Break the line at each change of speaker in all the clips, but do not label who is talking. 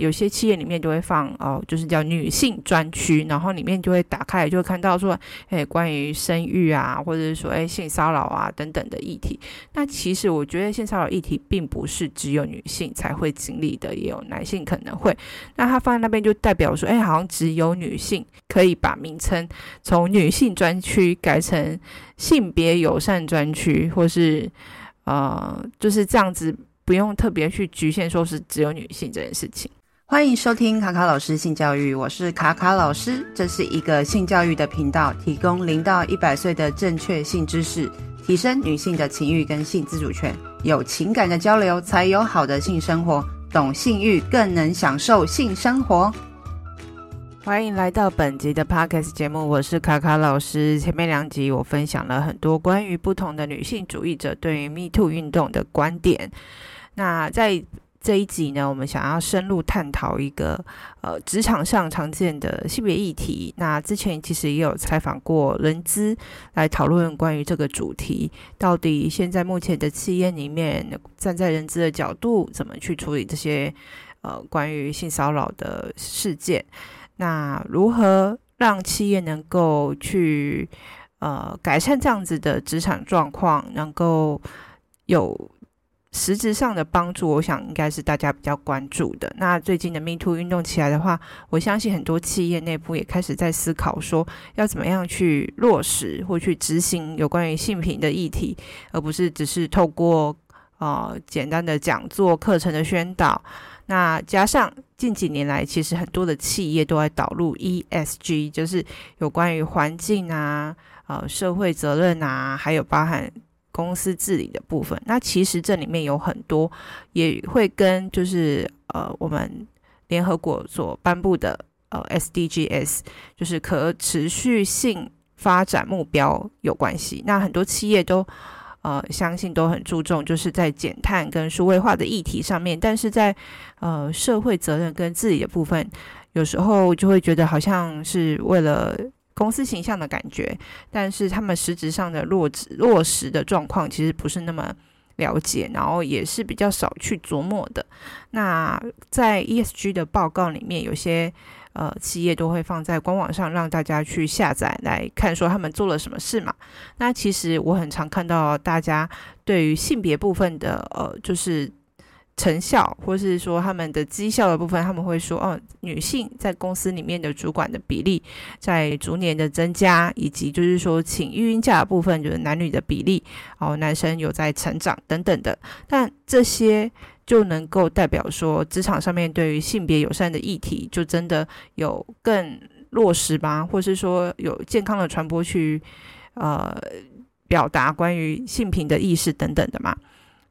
有些企业里面就会放哦，就是叫女性专区，然后里面就会打开就会看到说，哎，关于生育啊，或者是说，哎，性骚扰啊等等的议题。那其实我觉得性骚扰议题并不是只有女性才会经历的，也有男性可能会。那他放在那边就代表说，哎，好像只有女性可以把名称从女性专区改成性别友善专区，或是呃，就是这样子。不用特别去局限，说是只有女性这件事情。
欢迎收听卡卡老师性教育，我是卡卡老师，这是一个性教育的频道，提供零到一百岁的正确性知识，提升女性的情欲跟性自主权。有情感的交流，才有好的性生活。懂性欲，更能享受性生活。
欢迎来到本集的 Podcast 节目，我是卡卡老师。前面两集我分享了很多关于不同的女性主义者对于 Me Too 运动的观点。那在这一集呢，我们想要深入探讨一个呃职场上常见的性别议题。那之前其实也有采访过人资来讨论关于这个主题，到底现在目前的企业里面，站在人资的角度，怎么去处理这些呃关于性骚扰的事件？那如何让企业能够去呃改善这样子的职场状况，能够有实质上的帮助？我想应该是大家比较关注的。那最近的 Me Too 运动起来的话，我相信很多企业内部也开始在思考说，要怎么样去落实或去执行有关于性平的议题，而不是只是透过呃简单的讲座课程的宣导。那加上近几年来，其实很多的企业都在导入 ESG，就是有关于环境啊、呃社会责任啊，还有包含公司治理的部分。那其实这里面有很多也会跟就是呃我们联合国所颁布的呃 SDGs，就是可持续性发展目标有关系。那很多企业都。呃，相信都很注重，就是在减碳跟数位化的议题上面，但是在呃社会责任跟治理的部分，有时候就会觉得好像是为了公司形象的感觉，但是他们实质上的落实落实的状况其实不是那么了解，然后也是比较少去琢磨的。那在 ESG 的报告里面，有些。呃，企业都会放在官网上让大家去下载来看，说他们做了什么事嘛。那其实我很常看到大家对于性别部分的呃，就是成效，或是说他们的绩效的部分，他们会说，哦，女性在公司里面的主管的比例在逐年的增加，以及就是说请育婴假的部分，就是男女的比例，哦，男生有在成长等等的。但这些。就能够代表说，职场上面对于性别友善的议题，就真的有更落实吧，或是说有健康的传播去，呃，表达关于性平的意识等等的嘛。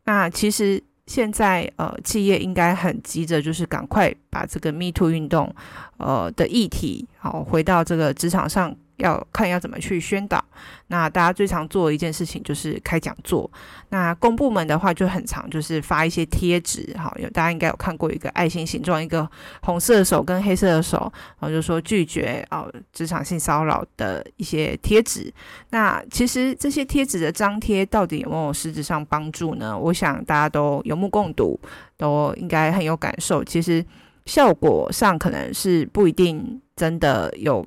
那其实现在呃，企业应该很急着，就是赶快把这个 Me Too 运动，呃的议题，好回到这个职场上。要看要怎么去宣导。那大家最常做的一件事情就是开讲座。那公部门的话就很常，就是发一些贴纸。好，有大家应该有看过一个爱心形状，一个红色的手跟黑色的手，然后就说拒绝哦职场性骚扰的一些贴纸。那其实这些贴纸的张贴到底有没有实质上帮助呢？我想大家都有目共睹，都应该很有感受。其实效果上可能是不一定真的有。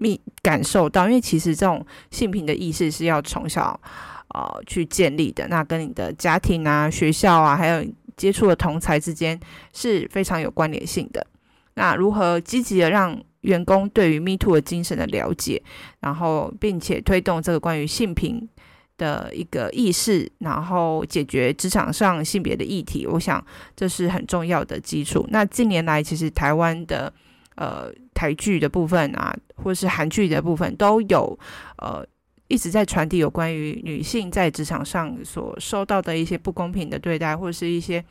密感受到，因为其实这种性平的意识是要从小呃去建立的。那跟你的家庭啊、学校啊，还有接触的同才之间是非常有关联性的。那如何积极的让员工对于 Me Too 的精神的了解，然后并且推动这个关于性平的一个意识，然后解决职场上性别的议题，我想这是很重要的基础。那近年来，其实台湾的呃。台剧的部分啊，或是韩剧的部分，都有呃一直在传递有关于女性在职场上所受到的一些不公平的对待，或者是一些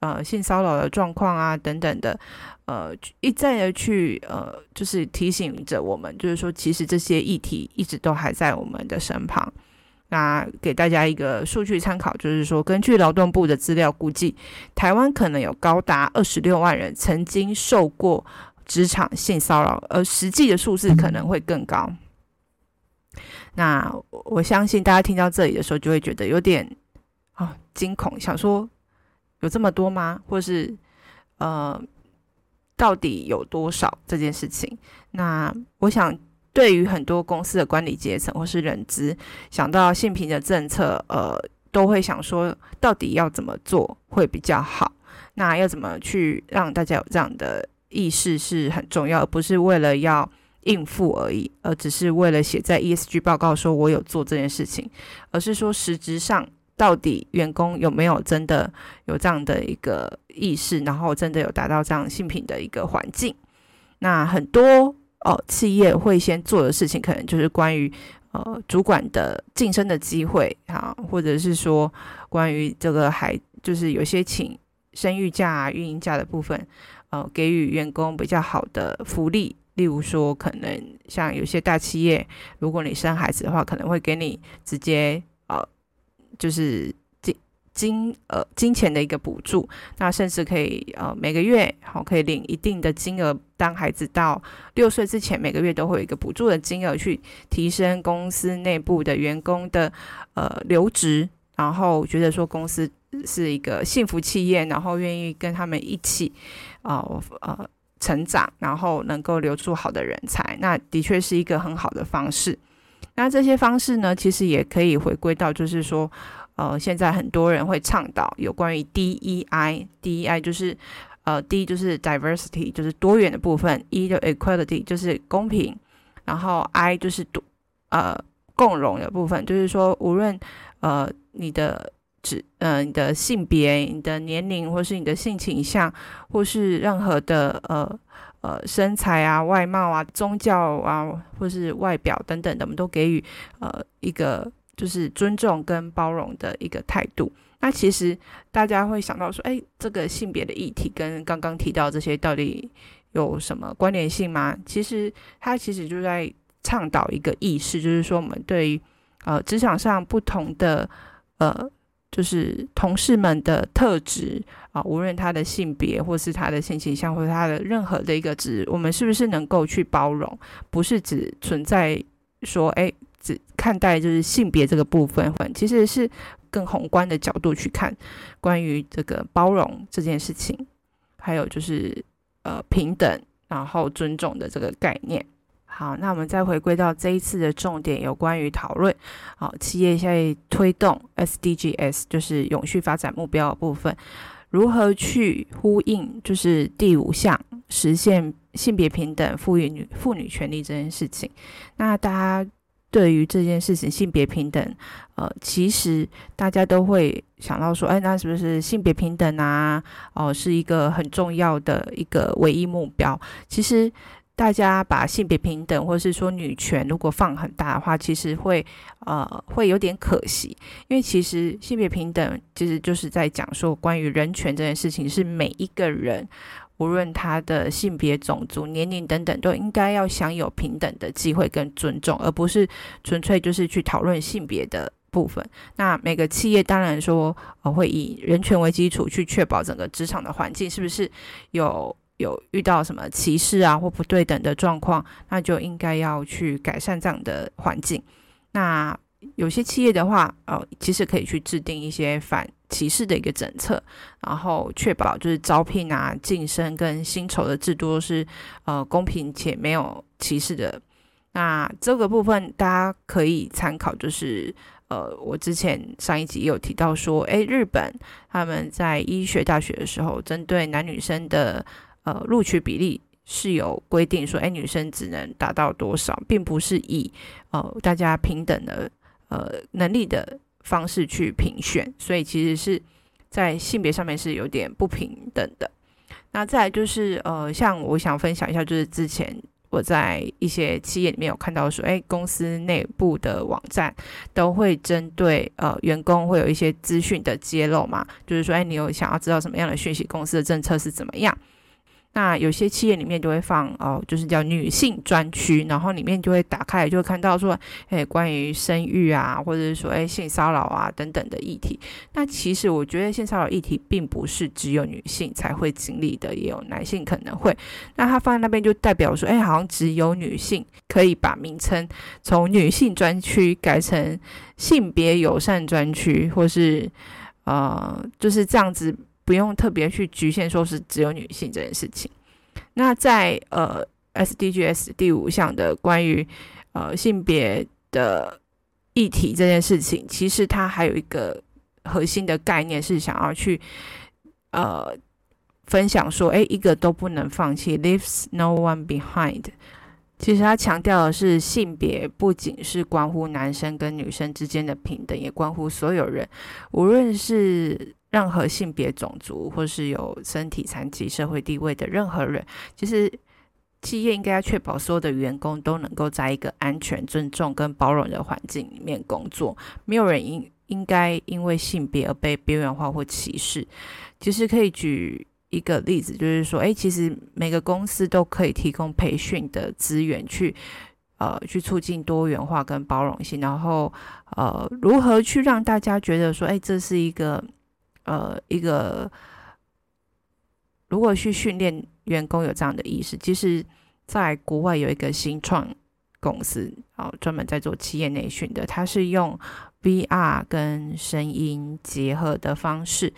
呃性骚扰的状况啊等等的，呃一再的去呃就是提醒着我们，就是说其实这些议题一直都还在我们的身旁。那给大家一个数据参考，就是说根据劳动部的资料估计，台湾可能有高达二十六万人曾经受过。职场性骚扰，而实际的数字可能会更高。那我相信大家听到这里的时候，就会觉得有点啊惊恐，想说有这么多吗？或是呃到底有多少这件事情。那我想，对于很多公司的管理阶层或是人资，想到性平的政策，呃，都会想说，到底要怎么做会比较好？那要怎么去让大家有这样的意识是很重要，而不是为了要应付而已，而只是为了写在 ESG 报告说我有做这件事情，而是说实质上到底员工有没有真的有这样的一个意识，然后真的有达到这样性品的一个环境。那很多哦企业会先做的事情，可能就是关于呃主管的晋升的机会啊，或者是说关于这个还就是有些请生育假啊、育婴假的部分，呃，给予员工比较好的福利。例如说，可能像有些大企业，如果你生孩子的话，可能会给你直接呃，就是金金呃金钱的一个补助。那甚至可以呃每个月好可以领一定的金额，当孩子到六岁之前，每个月都会有一个补助的金额，去提升公司内部的员工的呃留职，然后觉得说公司是一个幸福企业，然后愿意跟他们一起呃。呃成长，然后能够留住好的人才，那的确是一个很好的方式。那这些方式呢，其实也可以回归到，就是说，呃，现在很多人会倡导有关于 DEI，DEI 就是呃，D 就是 diversity，就是多元的部分；E 就 equality，就是公平；然后 I 就是多呃共融的部分，就是说，无论呃你的。指呃你的性别、你的年龄，或是你的性倾向，或是任何的呃呃身材啊、外貌啊、宗教啊，或是外表等等的，我们都给予呃一个就是尊重跟包容的一个态度。那其实大家会想到说，哎，这个性别的议题跟刚刚提到这些到底有什么关联性吗？其实它其实就在倡导一个意识，就是说我们对于呃职场上不同的呃。就是同事们的特质啊，无论他的性别，或是他的性倾向，或者他的任何的一个值，我们是不是能够去包容？不是只存在说，哎，只看待就是性别这个部分，其实是更宏观的角度去看关于这个包容这件事情，还有就是呃平等，然后尊重的这个概念。好，那我们再回归到这一次的重点，有关于讨论，好，企业现在推动 SDGs，就是永续发展目标的部分，如何去呼应，就是第五项实现性别平等、赋予女妇女权利这件事情。那大家对于这件事情性别平等，呃，其实大家都会想到说，哎，那是不是性别平等啊？哦、是一个很重要的一个唯一目标。其实。大家把性别平等或是说女权如果放很大的话，其实会呃会有点可惜，因为其实性别平等其实就是在讲说关于人权这件事情，是每一个人无论他的性别、种族、年龄等等，都应该要享有平等的机会跟尊重，而不是纯粹就是去讨论性别的部分。那每个企业当然说呃会以人权为基础去确保整个职场的环境是不是有。有遇到什么歧视啊或不对等的状况，那就应该要去改善这样的环境。那有些企业的话，呃，其实可以去制定一些反歧视的一个政策，然后确保就是招聘啊、晋升跟薪酬的制度是呃公平且没有歧视的。那这个部分大家可以参考，就是呃，我之前上一集也有提到说，诶，日本他们在医学大学的时候，针对男女生的呃，录取比例是有规定说，哎，女生只能达到多少，并不是以呃大家平等的呃能力的方式去评选，所以其实是在性别上面是有点不平等的。那再来就是呃，像我想分享一下，就是之前我在一些企业里面有看到说，哎，公司内部的网站都会针对呃员工会有一些资讯的揭露嘛，就是说，哎，你有想要知道什么样的讯息，公司的政策是怎么样？那有些企业里面就会放哦，就是叫女性专区，然后里面就会打开，就会看到说，诶，关于生育啊，或者是说，诶，性骚扰啊等等的议题。那其实我觉得性骚扰议题并不是只有女性才会经历的，也有男性可能会。那他放在那边就代表说，诶，好像只有女性可以把名称从女性专区改成性别友善专区，或是呃，就是这样子。不用特别去局限说是只有女性这件事情。那在呃 SDGs 第五项的关于呃性别的议题这件事情，其实它还有一个核心的概念是想要去呃分享说，哎，一个都不能放弃，leaves no one behind。其实他强调的是，性别不仅是关乎男生跟女生之间的平等，也关乎所有人，无论是任何性别、种族，或是有身体残疾、社会地位的任何人。其实，企业应该要确保所有的员工都能够在一个安全、尊重跟包容的环境里面工作，没有人应应该因为性别而被边缘化或歧视。其实可以举。一个例子就是说，哎，其实每个公司都可以提供培训的资源去，呃，去促进多元化跟包容性，然后呃，如何去让大家觉得说，哎，这是一个呃一个，如果去训练员工有这样的意识，其实在国外有一个新创公司啊，专门在做企业内训的，它是用 VR 跟声音结合的方式。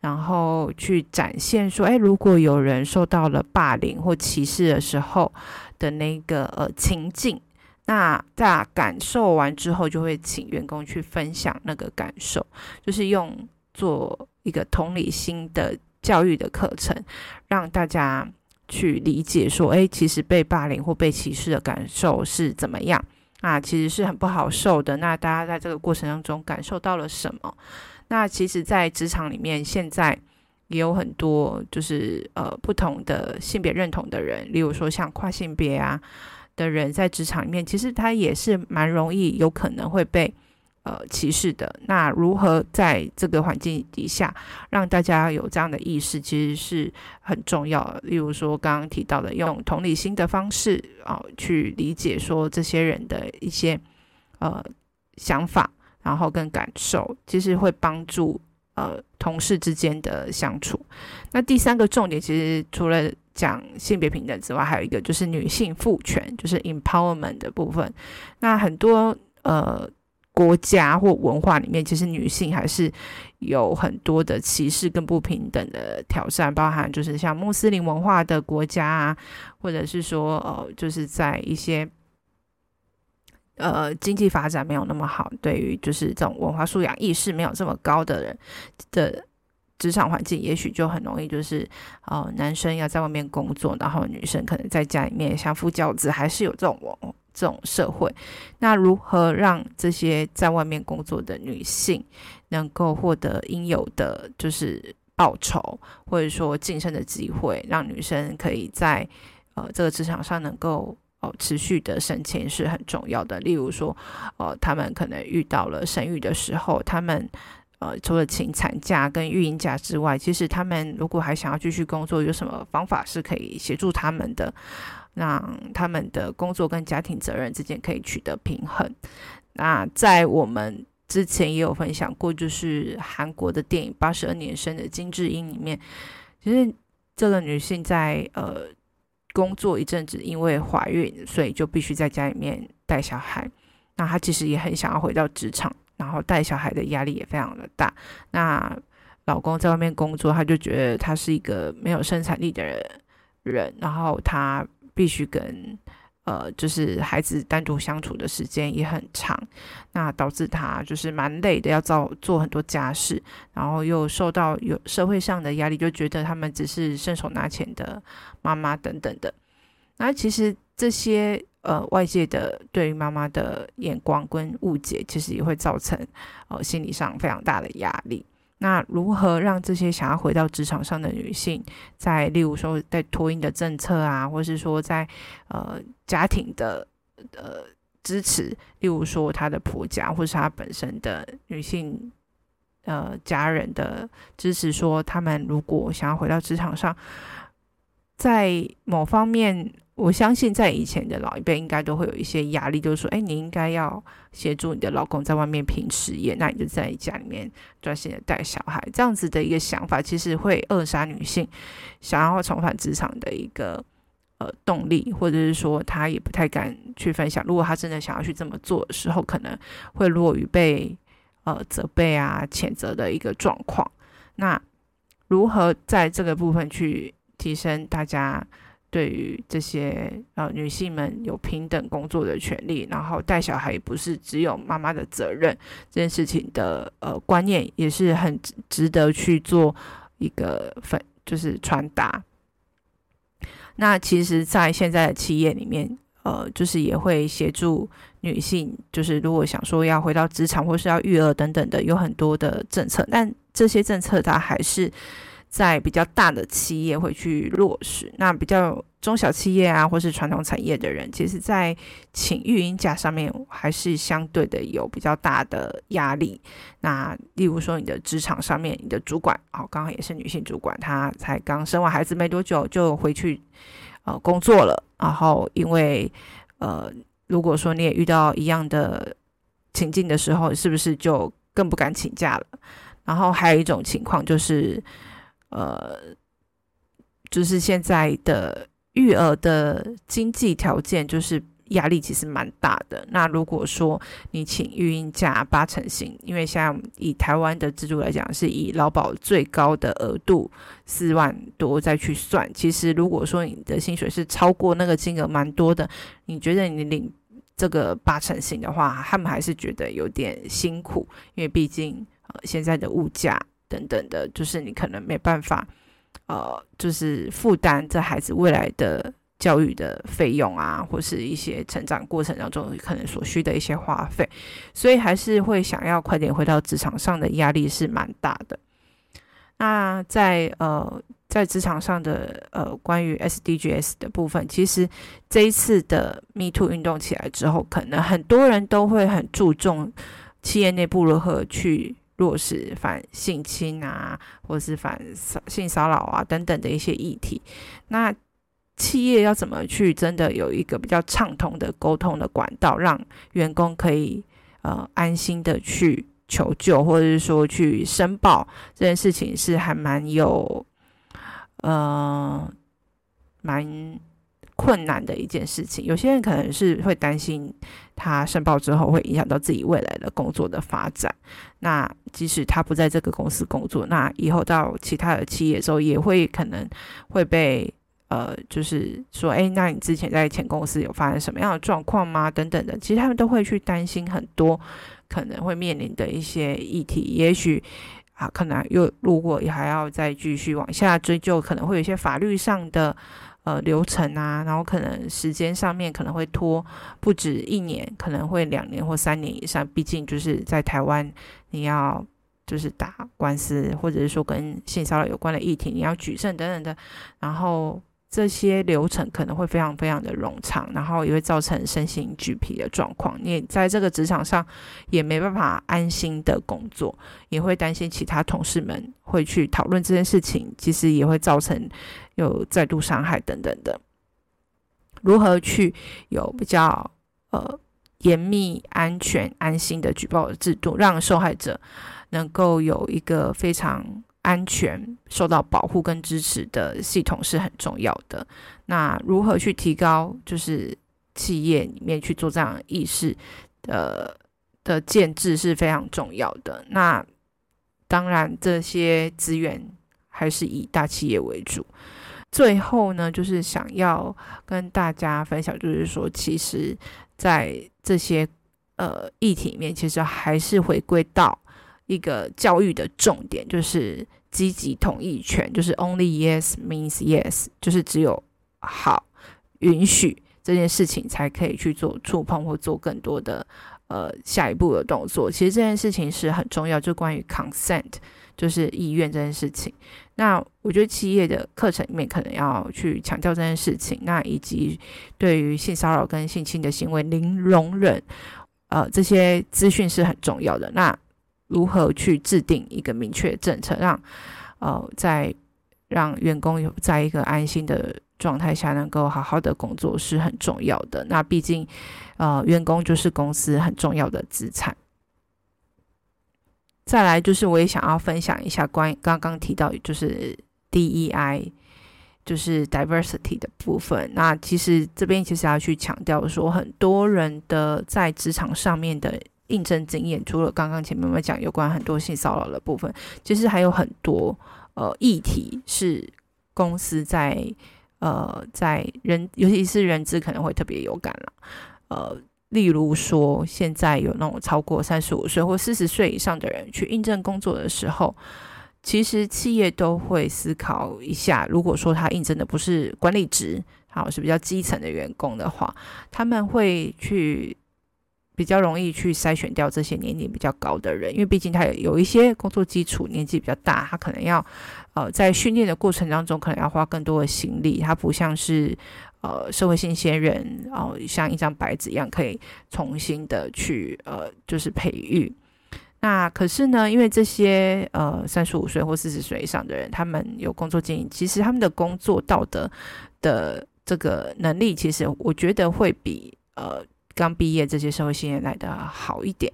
然后去展现说，哎，如果有人受到了霸凌或歧视的时候的那个呃情境，那在感受完之后，就会请员工去分享那个感受，就是用做一个同理心的教育的课程，让大家去理解说，哎，其实被霸凌或被歧视的感受是怎么样啊？其实是很不好受的。那大家在这个过程当中感受到了什么？那其实，在职场里面，现在也有很多就是呃不同的性别认同的人，例如说像跨性别啊的人，在职场里面，其实他也是蛮容易有可能会被呃歧视的。那如何在这个环境底下让大家有这样的意识，其实是很重要的。例如说刚刚提到的，用同理心的方式啊，去理解说这些人的一些呃想法。然后跟感受，其实会帮助呃同事之间的相处。那第三个重点，其实除了讲性别平等之外，还有一个就是女性赋权，就是 empowerment 的部分。那很多呃国家或文化里面，其实女性还是有很多的歧视跟不平等的挑战，包含就是像穆斯林文化的国家啊，或者是说呃就是在一些。呃，经济发展没有那么好，对于就是这种文化素养意识没有这么高的人的职场环境，也许就很容易就是，呃，男生要在外面工作，然后女生可能在家里面相夫教子，还是有这种这种社会。那如何让这些在外面工作的女性能够获得应有的就是报酬，或者说晋升的机会，让女生可以在呃这个职场上能够。哦，持续的升迁是很重要的。例如说，呃，他们可能遇到了生育的时候，他们呃，除了请产假跟育婴假之外，其实他们如果还想要继续工作，有什么方法是可以协助他们的，让他们的工作跟家庭责任之间可以取得平衡。那在我们之前也有分享过，就是韩国的电影《八十二年生的金智英》里面，其实这个女性在呃。工作一阵子，因为怀孕，所以就必须在家里面带小孩。那她其实也很想要回到职场，然后带小孩的压力也非常的大。那老公在外面工作，她就觉得他是一个没有生产力的人，人，然后她必须跟呃，就是孩子单独相处的时间也很长，那导致他就是蛮累的，要做做很多家事，然后又受到有社会上的压力，就觉得他们只是伸手拿钱的妈妈等等的。那其实这些呃外界的对于妈妈的眼光跟误解，其实也会造成呃心理上非常大的压力。那如何让这些想要回到职场上的女性，在例如说在托婴的政策啊，或是说在呃家庭的呃支持，例如说她的婆家或是她本身的女性呃家人的支持，说他们如果想要回到职场上，在某方面。我相信，在以前的老一辈，应该都会有一些压力，就是说，哎，你应该要协助你的老公在外面拼事业，那你就在家里面专心的带小孩。这样子的一个想法，其实会扼杀女性想要重返职场的一个呃动力，或者是说，她也不太敢去分享。如果她真的想要去这么做的时候，可能会落于被呃责备啊、谴责的一个状况。那如何在这个部分去提升大家？对于这些呃女性们有平等工作的权利，然后带小孩不是只有妈妈的责任，这件事情的呃观念也是很值得去做一个分，就是传达。那其实，在现在的企业里面，呃，就是也会协助女性，就是如果想说要回到职场或是要育儿等等的，有很多的政策，但这些政策它还是。在比较大的企业会去落实，那比较中小企业啊，或是传统产业的人，其实，在请育婴假上面还是相对的有比较大的压力。那例如说，你的职场上面，你的主管哦，刚好也是女性主管，她才刚生完孩子没多久就回去呃工作了，然后因为呃，如果说你也遇到一样的情境的时候，是不是就更不敢请假了？然后还有一种情况就是。呃，就是现在的育儿的经济条件，就是压力其实蛮大的。那如果说你请育婴假八成薪，因为像以台湾的制度来讲，是以劳保最高的额度四万多再去算。其实如果说你的薪水是超过那个金额蛮多的，你觉得你领这个八成薪的话，他们还是觉得有点辛苦，因为毕竟呃现在的物价。等等的，就是你可能没办法，呃，就是负担这孩子未来的教育的费用啊，或是一些成长过程当中可能所需的一些花费，所以还是会想要快点回到职场上的压力是蛮大的。那在呃在职场上的呃关于 SDGs 的部分，其实这一次的 Me Too 运动起来之后，可能很多人都会很注重企业内部如何去。落实反性侵啊，或是反性骚扰啊等等的一些议题，那企业要怎么去真的有一个比较畅通的沟通的管道，让员工可以呃安心的去求救，或者是说去申报这件事情，是还蛮有呃蛮。困难的一件事情，有些人可能是会担心他申报之后会影响到自己未来的工作的发展。那即使他不在这个公司工作，那以后到其他的企业之后，也会可能会被呃，就是说，诶，那你之前在前公司有发生什么样的状况吗？等等的，其实他们都会去担心很多可能会面临的一些议题。也许啊，可能又如果还要再继续往下追究，可能会有一些法律上的。呃，流程啊，然后可能时间上面可能会拖不止一年，可能会两年或三年以上。毕竟就是在台湾，你要就是打官司，或者是说跟性骚扰有关的议题，你要举证等等的，然后。这些流程可能会非常非常的冗长，然后也会造成身心俱疲的状况。你在这个职场上也没办法安心的工作，也会担心其他同事们会去讨论这件事情，其实也会造成有再度伤害等等的。如何去有比较呃严密、安全、安心的举报制度，让受害者能够有一个非常。安全受到保护跟支持的系统是很重要的。那如何去提高，就是企业里面去做这样意识的的建制是非常重要的。那当然，这些资源还是以大企业为主。最后呢，就是想要跟大家分享，就是说，其实，在这些呃议题里面，其实还是回归到一个教育的重点，就是。积极同意权就是 only yes means yes，就是只有好允许这件事情才可以去做触碰或做更多的呃下一步的动作。其实这件事情是很重要，就关于 consent，就是意愿这件事情。那我觉得企业的课程里面可能要去强调这件事情，那以及对于性骚扰跟性侵的行为零容忍，呃，这些资讯是很重要的。那如何去制定一个明确政策，让呃在让员工有在一个安心的状态下能够好好的工作是很重要的。那毕竟呃员工就是公司很重要的资产。再来就是我也想要分享一下关于刚刚提到就是 DEI，就是 diversity 的部分。那其实这边其实要去强调说，很多人的在职场上面的。应征经验，除了刚刚前面我们讲有关很多性骚扰的部分，其实还有很多呃议题是公司在呃，在人尤其是人资可能会特别有感了。呃，例如说，现在有那种超过三十五岁或四十岁以上的人去应征工作的时候，其实企业都会思考一下，如果说他应征的不是管理职，好，是比较基层的员工的话，他们会去。比较容易去筛选掉这些年龄比较高的人，因为毕竟他有一些工作基础，年纪比较大，他可能要呃在训练的过程当中，可能要花更多的心力。他不像是呃社会新鲜人，哦、像一张白纸一样可以重新的去呃就是培育。那可是呢，因为这些呃三十五岁或四十岁以上的人，他们有工作经验，其实他们的工作道德的这个能力，其实我觉得会比呃。刚毕业这些社会新人来的好一点，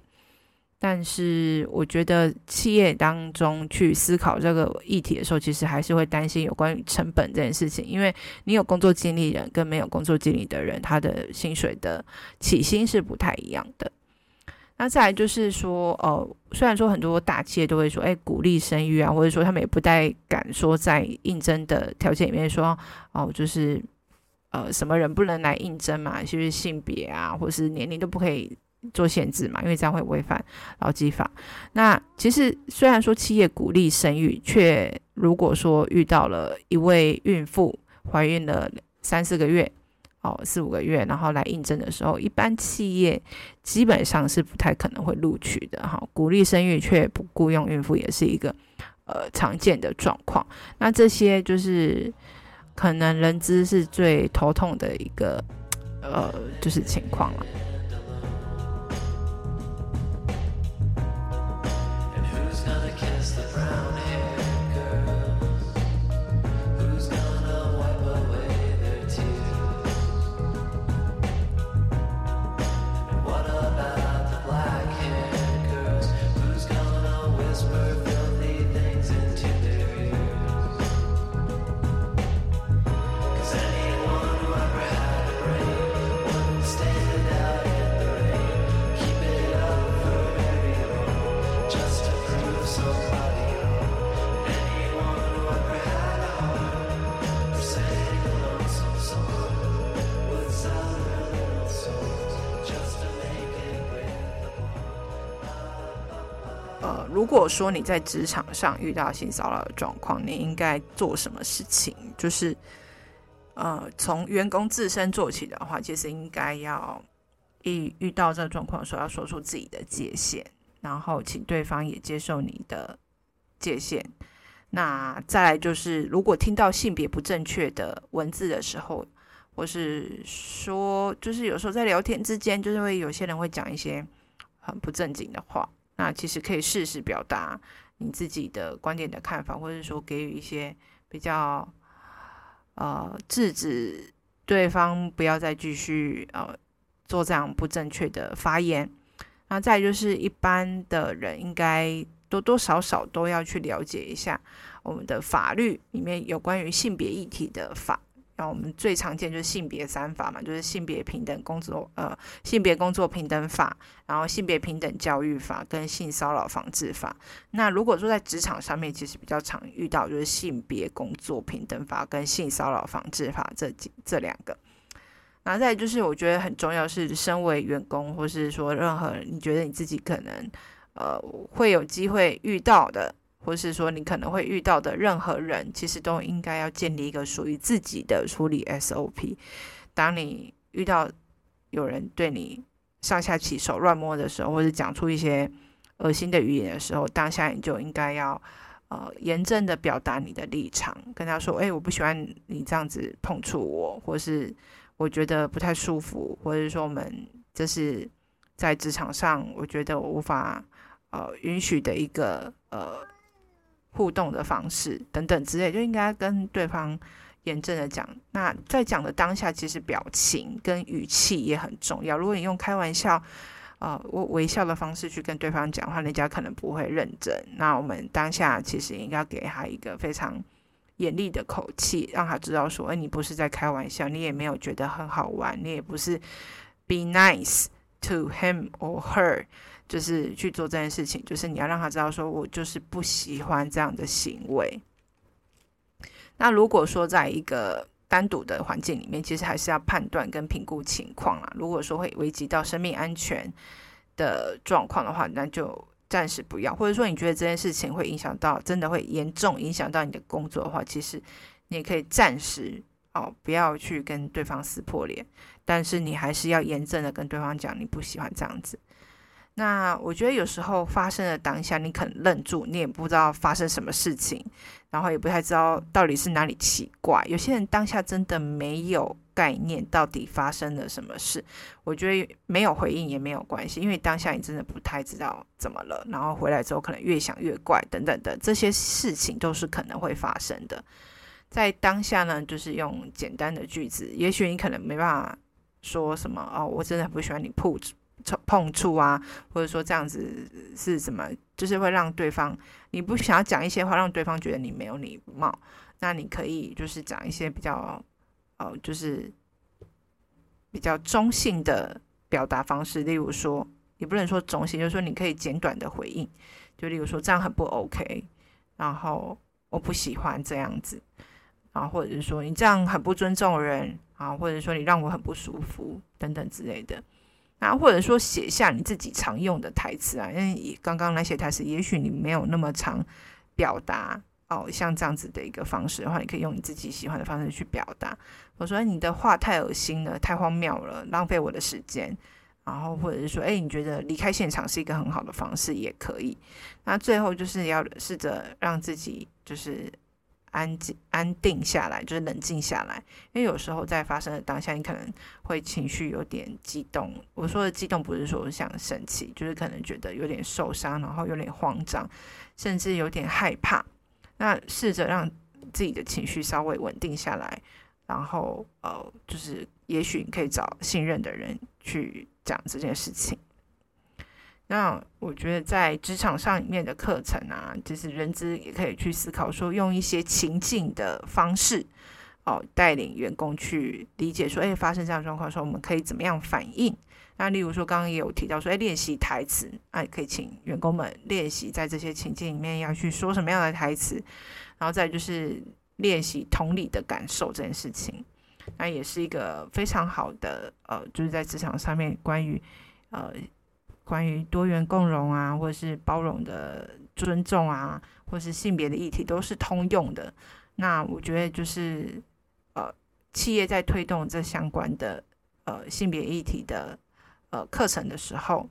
但是我觉得企业当中去思考这个议题的时候，其实还是会担心有关于成本这件事情，因为你有工作经历人跟没有工作经历的人，他的薪水的起薪是不太一样的。那再来就是说，呃，虽然说很多大企业都会说，哎，鼓励生育啊，或者说他们也不太敢说在应征的条件里面说，哦，就是。呃，什么人不能来应征嘛？就是性别啊，或是年龄都不可以做限制嘛，因为这样会违反劳基法。那其实虽然说企业鼓励生育，却如果说遇到了一位孕妇怀孕了三四个月，哦，四五个月，然后来应征的时候，一般企业基本上是不太可能会录取的哈。鼓励生育却不雇佣孕妇，也是一个呃常见的状况。那这些就是。可能人资是最头痛的一个，呃，就是情况了。如果说你在职场上遇到性骚扰的状况，你应该做什么事情？就是，呃，从员工自身做起的话，其实应该要一遇到这个状况的时候，要说出自己的界限，然后请对方也接受你的界限。那再来就是，如果听到性别不正确的文字的时候，或是说，就是有时候在聊天之间，就是会有些人会讲一些很不正经的话。那其实可以适时表达你自己的观点的看法，或者说给予一些比较呃制止对方不要再继续呃做这样不正确的发言。那再就是一般的人应该多多少少都要去了解一下我们的法律里面有关于性别议题的法。那我们最常见就是性别三法嘛，就是性别平等工作呃性别工作平等法，然后性别平等教育法跟性骚扰防治法。那如果说在职场上面，其实比较常遇到就是性别工作平等法跟性骚扰防治法这几这两个。然后再就是我觉得很重要是，身为员工或是说任何，你觉得你自己可能呃会有机会遇到的。或是说你可能会遇到的任何人，其实都应该要建立一个属于自己的处理 SOP。当你遇到有人对你上下其手、乱摸的时候，或者讲出一些恶心的语言的时候，当下你就应该要呃严正的表达你的立场，跟他说：“哎，我不喜欢你这样子碰触我，或是我觉得不太舒服，或者说我们这是在职场上，我觉得我无法呃允许的一个呃。”互动的方式等等之类，就应该跟对方严正的讲。那在讲的当下，其实表情跟语气也很重要。如果你用开玩笑、呃，微微笑的方式去跟对方讲话，人家可能不会认真。那我们当下其实应该给他一个非常严厉的口气，让他知道说，哎，你不是在开玩笑，你也没有觉得很好玩，你也不是 be nice to him or her。就是去做这件事情，就是你要让他知道，说我就是不喜欢这样的行为。那如果说在一个单独的环境里面，其实还是要判断跟评估情况啦。如果说会危及到生命安全的状况的话，那就暂时不要。或者说你觉得这件事情会影响到，真的会严重影响到你的工作的话，其实你可以暂时哦，不要去跟对方撕破脸。但是你还是要严正的跟对方讲，你不喜欢这样子。那我觉得有时候发生的当下，你可能愣住，你也不知道发生什么事情，然后也不太知道到底是哪里奇怪。有些人当下真的没有概念，到底发生了什么事。我觉得没有回应也没有关系，因为当下你真的不太知道怎么了，然后回来之后可能越想越怪等等的，这些事情都是可能会发生的。在当下呢，就是用简单的句子，也许你可能没办法说什么哦，我真的很不喜欢你铺子。碰触啊，或者说这样子是什么，就是会让对方你不想要讲一些话，让对方觉得你没有礼貌。那你可以就是讲一些比较，呃，就是比较中性的表达方式，例如说，也不能说中性，就是说你可以简短的回应，就例如说这样很不 OK，然后我不喜欢这样子，啊，或者是说你这样很不尊重人啊，或者说你让我很不舒服等等之类的。啊，或者说写下你自己常用的台词啊，因为刚刚那些台词，也许你没有那么常表达哦，像这样子的一个方式的话，你可以用你自己喜欢的方式去表达。我说你的话太恶心了，太荒谬了，浪费我的时间。然后或者是说，哎，你觉得离开现场是一个很好的方式，也可以。那最后就是要试着让自己就是。安静、安定下来，就是冷静下来。因为有时候在发生的当下，你可能会情绪有点激动。我说的激动，不是说想生气，就是可能觉得有点受伤，然后有点慌张，甚至有点害怕。那试着让自己的情绪稍微稳定下来，然后呃，就是也许你可以找信任的人去讲这件事情。那我觉得在职场上里面的课程啊，就是人资也可以去思考说，用一些情境的方式，哦，带领员工去理解说，哎，发生这样状况的时候，我们可以怎么样反应？那例如说，刚刚也有提到说，哎，练习台词，哎，可以请员工们练习在这些情境里面要去说什么样的台词，然后再就是练习同理的感受这件事情，那也是一个非常好的，呃，就是在职场上面关于，呃。关于多元共融啊，或者是包容的尊重啊，或是性别的议题，都是通用的。那我觉得就是，呃，企业在推动这相关的呃性别议题的呃课程的时候，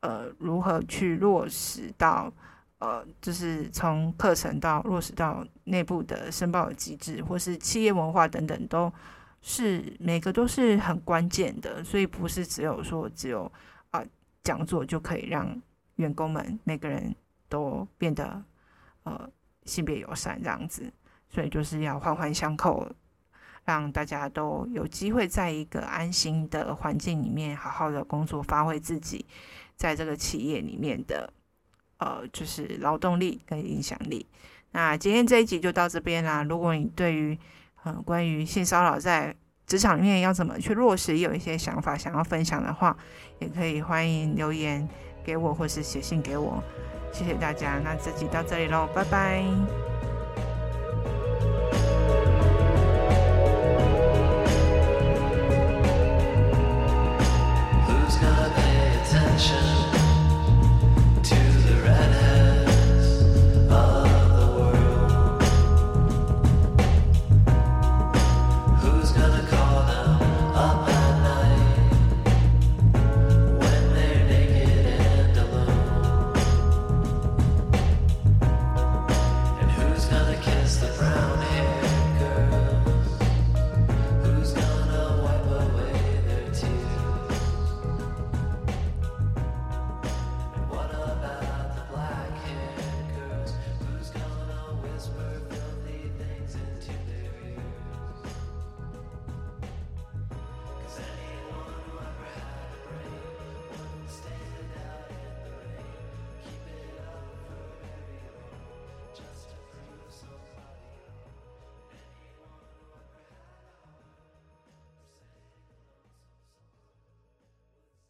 呃，如何去落实到呃，就是从课程到落实到内部的申报的机制，或是企业文化等等，都是每个都是很关键的。所以不是只有说只有。讲座就可以让员工们每个人都变得呃性别友善这样子，所以就是要环环相扣，让大家都有机会在一个安心的环境里面好好的工作，发挥自己在这个企业里面的呃就是劳动力跟影响力。那今天这一集就到这边啦。如果你对于呃关于性骚扰在职场里面要怎么去落实，有一些想法想要分享的话，也可以欢迎留言给我，或是写信给我。谢谢大家，那这集到这里喽，拜拜。